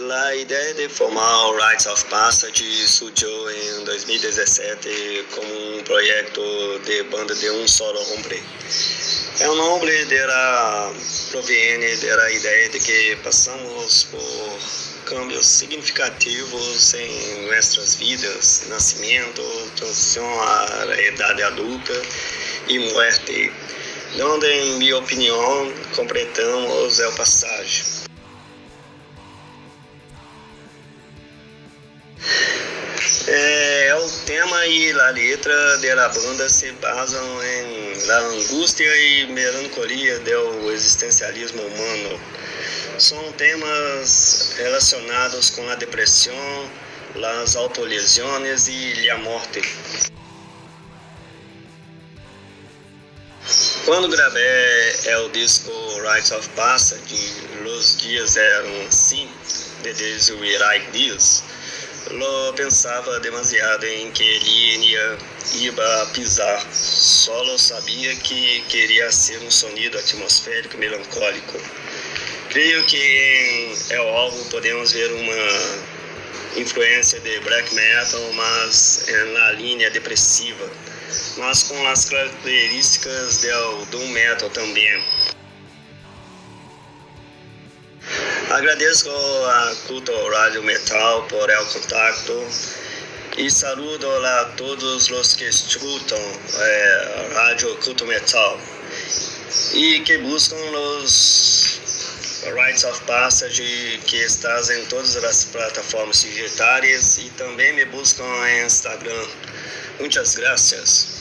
A ideia de formar o Rites of Passage surgiu em 2017 como um projeto de banda de um solo hombre. É um nome dela proviene da ideia de que passamos por cambios significativos em nossas vidas, nascimento, transição à idade adulta e morte, onde, em minha opinião, completamos o passagem. E a letra da banda se basam em la angústia e melancolia do existencialismo humano. São temas relacionados com a depressão, as autolesiones e a morte. Quando gravei o disco Rites of Passage, Los Dias Eram Assim, de Desiree Dias, Lo pensava demasiado em que ele ia, ia pisar. Solo sabia que queria ser um sonido atmosférico melancólico. Creio que em El Álbum podemos ver uma influência de black metal, mas na linha depressiva, mas com as características do doom metal também. Agradeço a Culto Rádio Metal por el contacto e saludo a todos os que escutam eh, Rádio Culto Metal e que buscam os Rites of Passage que estás em todas as plataformas digitais e também me buscam em Instagram. Muitas graças.